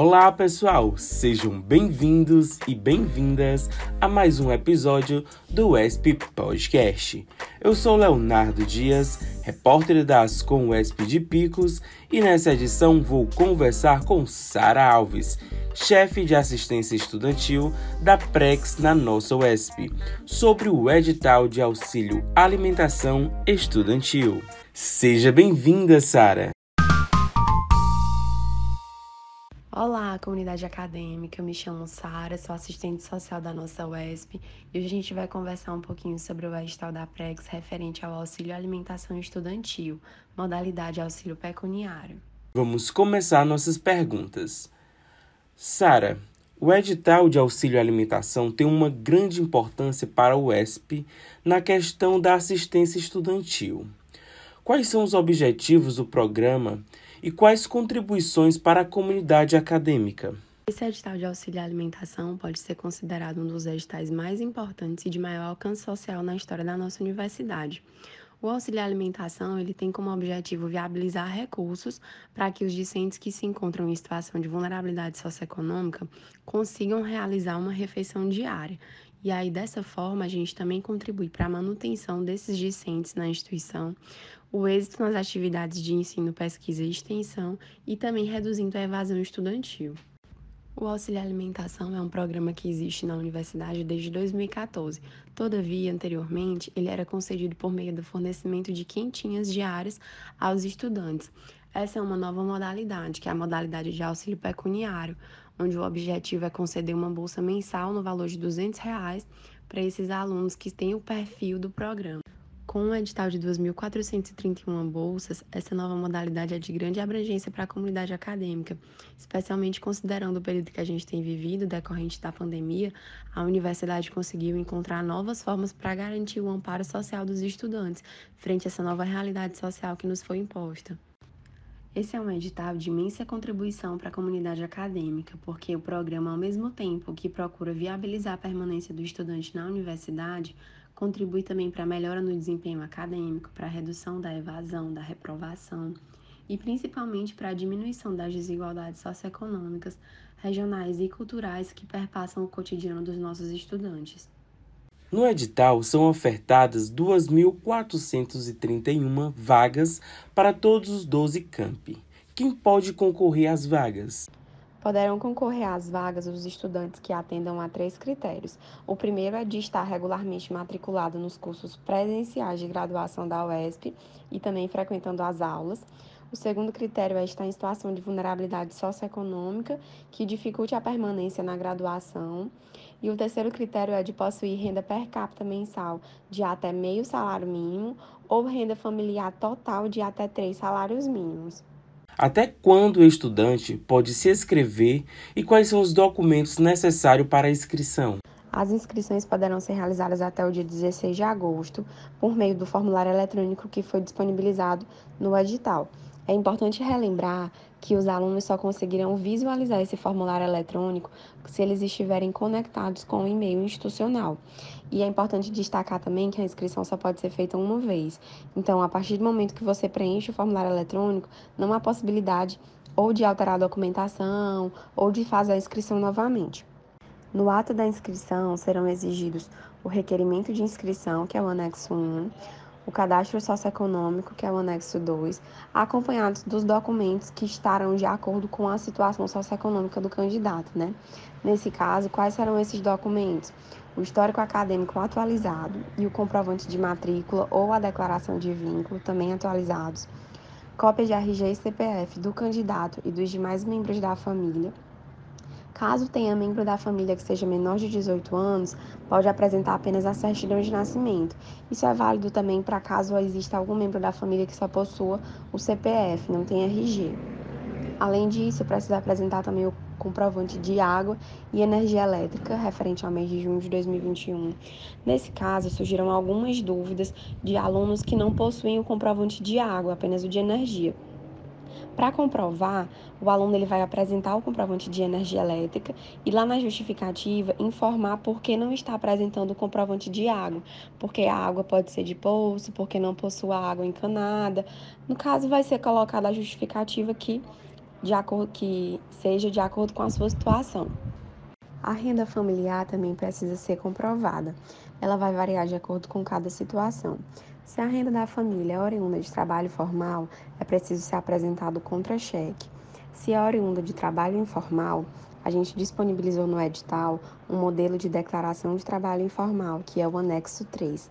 Olá, pessoal! Sejam bem-vindos e bem-vindas a mais um episódio do ESP Podcast. Eu sou Leonardo Dias, repórter da Ascom ESP de Picos, e nessa edição vou conversar com Sara Alves, chefe de assistência estudantil da Prex na nossa UESP, sobre o edital de auxílio alimentação estudantil. Seja bem-vinda, Sara! Olá, comunidade acadêmica. Me chamo Sara, sou assistente social da nossa UESP e hoje a gente vai conversar um pouquinho sobre o edital da Prex referente ao auxílio alimentação estudantil, modalidade auxílio pecuniário. Vamos começar nossas perguntas. Sara, o edital de auxílio alimentação tem uma grande importância para o UESP na questão da assistência estudantil. Quais são os objetivos do programa e quais contribuições para a comunidade acadêmica? Esse edital de auxílio à alimentação pode ser considerado um dos editais mais importantes e de maior alcance social na história da nossa universidade. O auxílio à alimentação ele tem como objetivo viabilizar recursos para que os discentes que se encontram em situação de vulnerabilidade socioeconômica consigam realizar uma refeição diária. E aí, dessa forma, a gente também contribui para a manutenção desses discentes na instituição, o êxito nas atividades de ensino, pesquisa e extensão e também reduzindo a evasão estudantil. O Auxílio Alimentação é um programa que existe na universidade desde 2014. Todavia, anteriormente, ele era concedido por meio do fornecimento de quentinhas diárias aos estudantes. Essa é uma nova modalidade, que é a modalidade de auxílio pecuniário, onde o objetivo é conceder uma bolsa mensal no valor de 200 reais para esses alunos que têm o perfil do programa. Com o edital de 2.431 bolsas, essa nova modalidade é de grande abrangência para a comunidade acadêmica, especialmente considerando o período que a gente tem vivido decorrente da pandemia, a universidade conseguiu encontrar novas formas para garantir o amparo social dos estudantes frente a essa nova realidade social que nos foi imposta. Esse é um edital de imensa contribuição para a comunidade acadêmica, porque o programa, ao mesmo tempo que procura viabilizar a permanência do estudante na universidade, contribui também para a melhora no desempenho acadêmico, para a redução da evasão, da reprovação e principalmente para a diminuição das desigualdades socioeconômicas, regionais e culturais que perpassam o cotidiano dos nossos estudantes. No edital são ofertadas 2.431 vagas para todos os 12 campi. Quem pode concorrer às vagas? Poderão concorrer às vagas os estudantes que atendam a três critérios. O primeiro é de estar regularmente matriculado nos cursos presenciais de graduação da UESP e também frequentando as aulas. O segundo critério é estar em situação de vulnerabilidade socioeconômica que dificulte a permanência na graduação. E o terceiro critério é de possuir renda per capita mensal de até meio salário mínimo ou renda familiar total de até três salários mínimos. Até quando o estudante pode se inscrever e quais são os documentos necessários para a inscrição? As inscrições poderão ser realizadas até o dia 16 de agosto por meio do formulário eletrônico que foi disponibilizado no edital. É importante relembrar que os alunos só conseguirão visualizar esse formulário eletrônico se eles estiverem conectados com o e-mail institucional. E é importante destacar também que a inscrição só pode ser feita uma vez. Então, a partir do momento que você preenche o formulário eletrônico, não há possibilidade ou de alterar a documentação ou de fazer a inscrição novamente. No ato da inscrição serão exigidos o requerimento de inscrição, que é o anexo 1, o cadastro socioeconômico, que é o anexo 2, acompanhados dos documentos que estarão de acordo com a situação socioeconômica do candidato, né? Nesse caso, quais serão esses documentos? O histórico acadêmico atualizado e o comprovante de matrícula ou a declaração de vínculo também atualizados, cópia de RG e CPF do candidato e dos demais membros da família, Caso tenha membro da família que seja menor de 18 anos, pode apresentar apenas a certidão de nascimento. Isso é válido também para caso exista algum membro da família que só possua o CPF, não tem RG. Além disso, precisa apresentar também o comprovante de água e energia elétrica referente ao mês de junho de 2021. Nesse caso, surgiram algumas dúvidas de alunos que não possuem o comprovante de água, apenas o de energia. Para comprovar, o aluno ele vai apresentar o comprovante de energia elétrica e lá na justificativa informar por que não está apresentando o comprovante de água, porque a água pode ser de poço, porque não possui água encanada. No caso, vai ser colocada a justificativa que de acordo que seja de acordo com a sua situação. A renda familiar também precisa ser comprovada. Ela vai variar de acordo com cada situação. Se a renda da família é oriunda de trabalho formal, é preciso ser apresentado contra-cheque. Se é oriunda de trabalho informal, a gente disponibilizou no edital um modelo de declaração de trabalho informal, que é o anexo 3.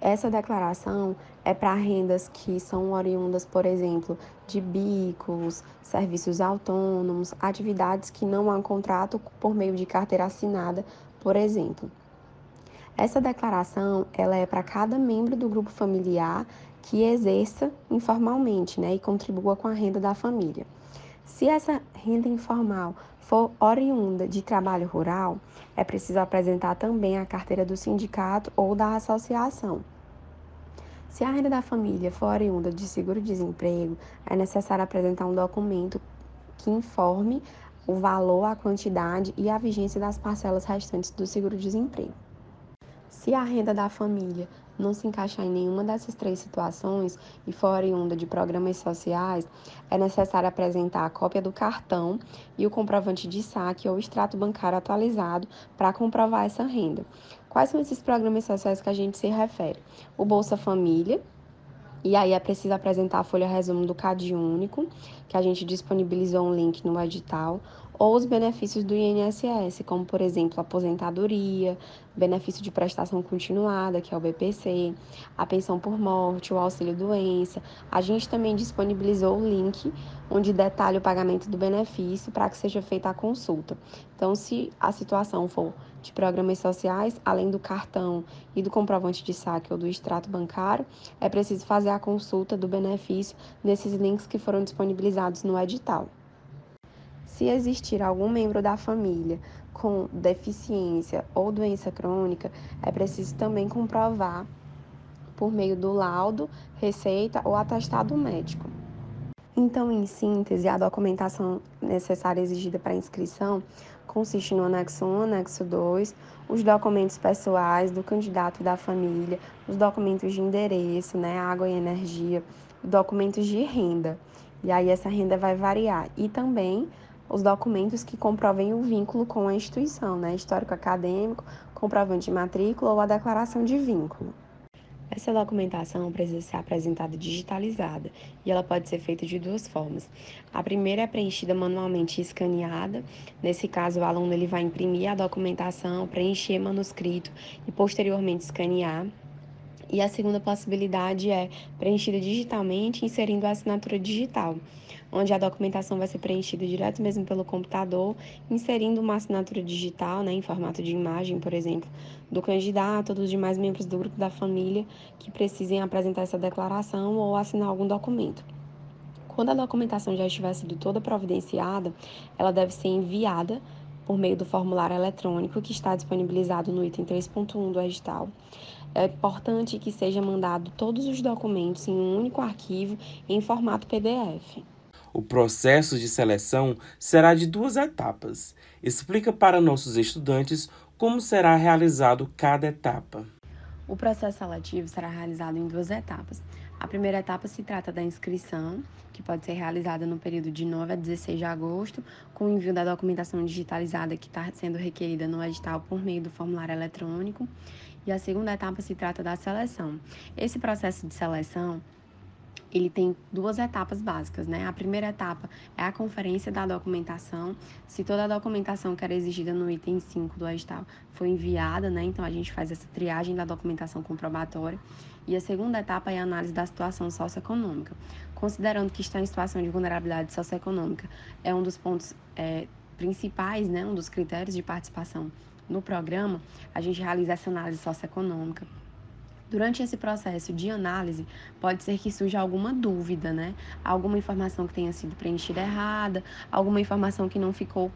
Essa declaração é para rendas que são oriundas, por exemplo, de bicos, serviços autônomos, atividades que não há contrato por meio de carteira assinada, por exemplo. Essa declaração ela é para cada membro do grupo familiar que exerça informalmente né, e contribua com a renda da família. Se essa renda informal for oriunda de trabalho rural, é preciso apresentar também a carteira do sindicato ou da associação. Se a renda da família for oriunda de seguro-desemprego, é necessário apresentar um documento que informe o valor, a quantidade e a vigência das parcelas restantes do seguro-desemprego. Se a renda da família não se encaixar em nenhuma dessas três situações e for oriunda de programas sociais, é necessário apresentar a cópia do cartão e o comprovante de saque ou extrato bancário atualizado para comprovar essa renda. Quais são esses programas sociais que a gente se refere? O Bolsa Família, e aí é preciso apresentar a folha resumo do CAD único, que a gente disponibilizou um link no edital, ou os benefícios do INSS, como por exemplo, aposentadoria, benefício de prestação continuada, que é o BPC, a pensão por morte, o auxílio doença. A gente também disponibilizou o link onde detalha o pagamento do benefício para que seja feita a consulta. Então, se a situação for de programas sociais, além do cartão e do comprovante de saque ou do extrato bancário, é preciso fazer a consulta do benefício nesses links que foram disponibilizados no edital. Se existir algum membro da família com deficiência ou doença crônica, é preciso também comprovar por meio do laudo, receita ou atestado médico. Então, em síntese, a documentação necessária exigida para inscrição consiste no anexo 1, anexo 2, os documentos pessoais do candidato e da família, os documentos de endereço, né, água e energia, documentos de renda. E aí essa renda vai variar. E também os documentos que comprovem o vínculo com a instituição, né? Histórico acadêmico, comprovante de matrícula ou a declaração de vínculo. Essa documentação precisa ser apresentada digitalizada e ela pode ser feita de duas formas. A primeira é preenchida manualmente e escaneada. Nesse caso, o aluno ele vai imprimir a documentação, preencher manuscrito e posteriormente escanear. E a segunda possibilidade é preenchida digitalmente, inserindo a assinatura digital onde a documentação vai ser preenchida direto mesmo pelo computador, inserindo uma assinatura digital, né, em formato de imagem, por exemplo, do candidato dos demais membros do grupo da família que precisem apresentar essa declaração ou assinar algum documento. Quando a documentação já estiver sido toda providenciada, ela deve ser enviada por meio do formulário eletrônico que está disponibilizado no item 3.1 do edital. É importante que seja mandado todos os documentos em um único arquivo em formato PDF. O processo de seleção será de duas etapas. Explica para nossos estudantes como será realizado cada etapa. O processo seletivo será realizado em duas etapas. A primeira etapa se trata da inscrição, que pode ser realizada no período de 9 a 16 de agosto, com o envio da documentação digitalizada que está sendo requerida no edital por meio do formulário eletrônico. E a segunda etapa se trata da seleção. Esse processo de seleção ele tem duas etapas básicas, né? A primeira etapa é a conferência da documentação. Se toda a documentação que era exigida no item 5 do edital foi enviada, né? Então a gente faz essa triagem da documentação comprobatória. E a segunda etapa é a análise da situação socioeconômica. Considerando que está em situação de vulnerabilidade socioeconômica, é um dos pontos é, principais, né? Um dos critérios de participação no programa, a gente realiza essa análise socioeconômica Durante esse processo de análise, pode ser que surja alguma dúvida, né? Alguma informação que tenha sido preenchida errada, alguma informação que não ficou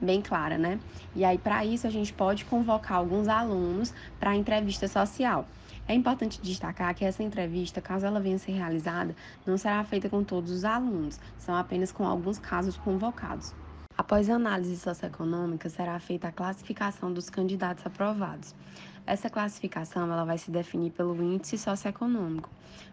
bem clara, né? E aí, para isso, a gente pode convocar alguns alunos para entrevista social. É importante destacar que essa entrevista, caso ela venha ser realizada, não será feita com todos os alunos, são apenas com alguns casos convocados. Após a análise socioeconômica, será feita a classificação dos candidatos aprovados. Essa classificação ela vai se definir pelo índice socioeconômico,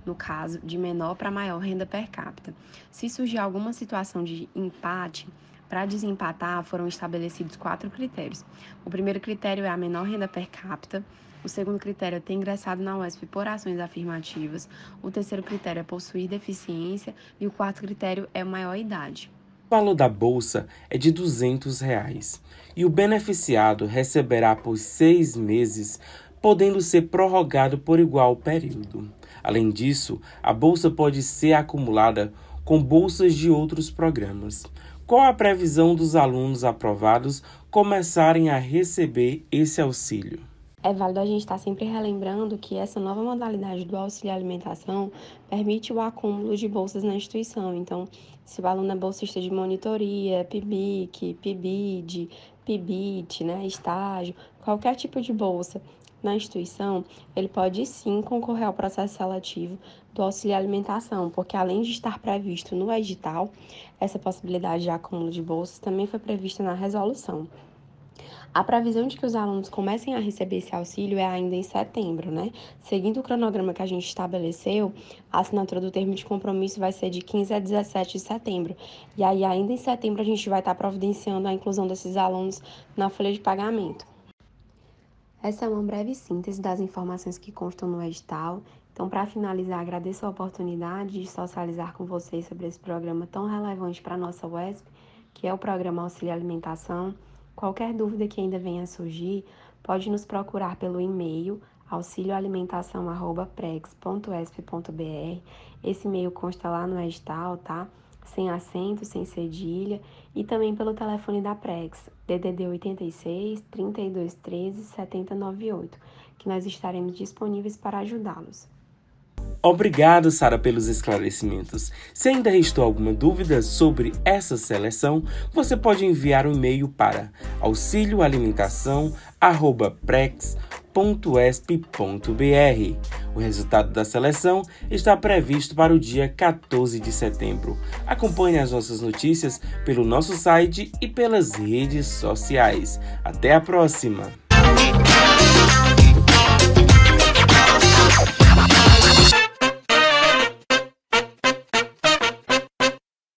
no caso, de menor para maior renda per capita. Se surgir alguma situação de empate, para desempatar, foram estabelecidos quatro critérios. O primeiro critério é a menor renda per capita. O segundo critério é ter ingressado na UESP por ações afirmativas. O terceiro critério é possuir deficiência. E o quarto critério é maior idade. O valor da bolsa é de 200 reais, e o beneficiado receberá por seis meses, podendo ser prorrogado por igual período. Além disso, a bolsa pode ser acumulada com bolsas de outros programas. Qual a previsão dos alunos aprovados começarem a receber esse auxílio? É válido a gente estar sempre relembrando que essa nova modalidade do auxílio alimentação permite o acúmulo de bolsas na instituição. Então, se o aluno é bolsista de monitoria, PIBIC, PIBID, PIBIT, né, estágio, qualquer tipo de bolsa na instituição, ele pode sim concorrer ao processo seletivo do auxílio alimentação, porque além de estar previsto no edital, essa possibilidade de acúmulo de bolsas também foi prevista na resolução. A previsão de que os alunos comecem a receber esse auxílio é ainda em setembro, né? Seguindo o cronograma que a gente estabeleceu, a assinatura do termo de compromisso vai ser de 15 a 17 de setembro. E aí, ainda em setembro, a gente vai estar providenciando a inclusão desses alunos na folha de pagamento. Essa é uma breve síntese das informações que constam no edital. Então, para finalizar, agradeço a oportunidade de socializar com vocês sobre esse programa tão relevante para a nossa UESP, que é o Programa Auxílio Alimentação. Qualquer dúvida que ainda venha a surgir, pode nos procurar pelo e-mail auxilioalimentação@prex.esp.br. Esse e-mail consta lá no edital, tá? Sem acento, sem cedilha, e também pelo telefone da Prex, DDD 86 3213 7098, que nós estaremos disponíveis para ajudá-los. Obrigado, Sara, pelos esclarecimentos. Se ainda restou alguma dúvida sobre essa seleção, você pode enviar um e-mail para auxilioalimentação@prex.esp.br. O resultado da seleção está previsto para o dia 14 de setembro. Acompanhe as nossas notícias pelo nosso site e pelas redes sociais. Até a próxima!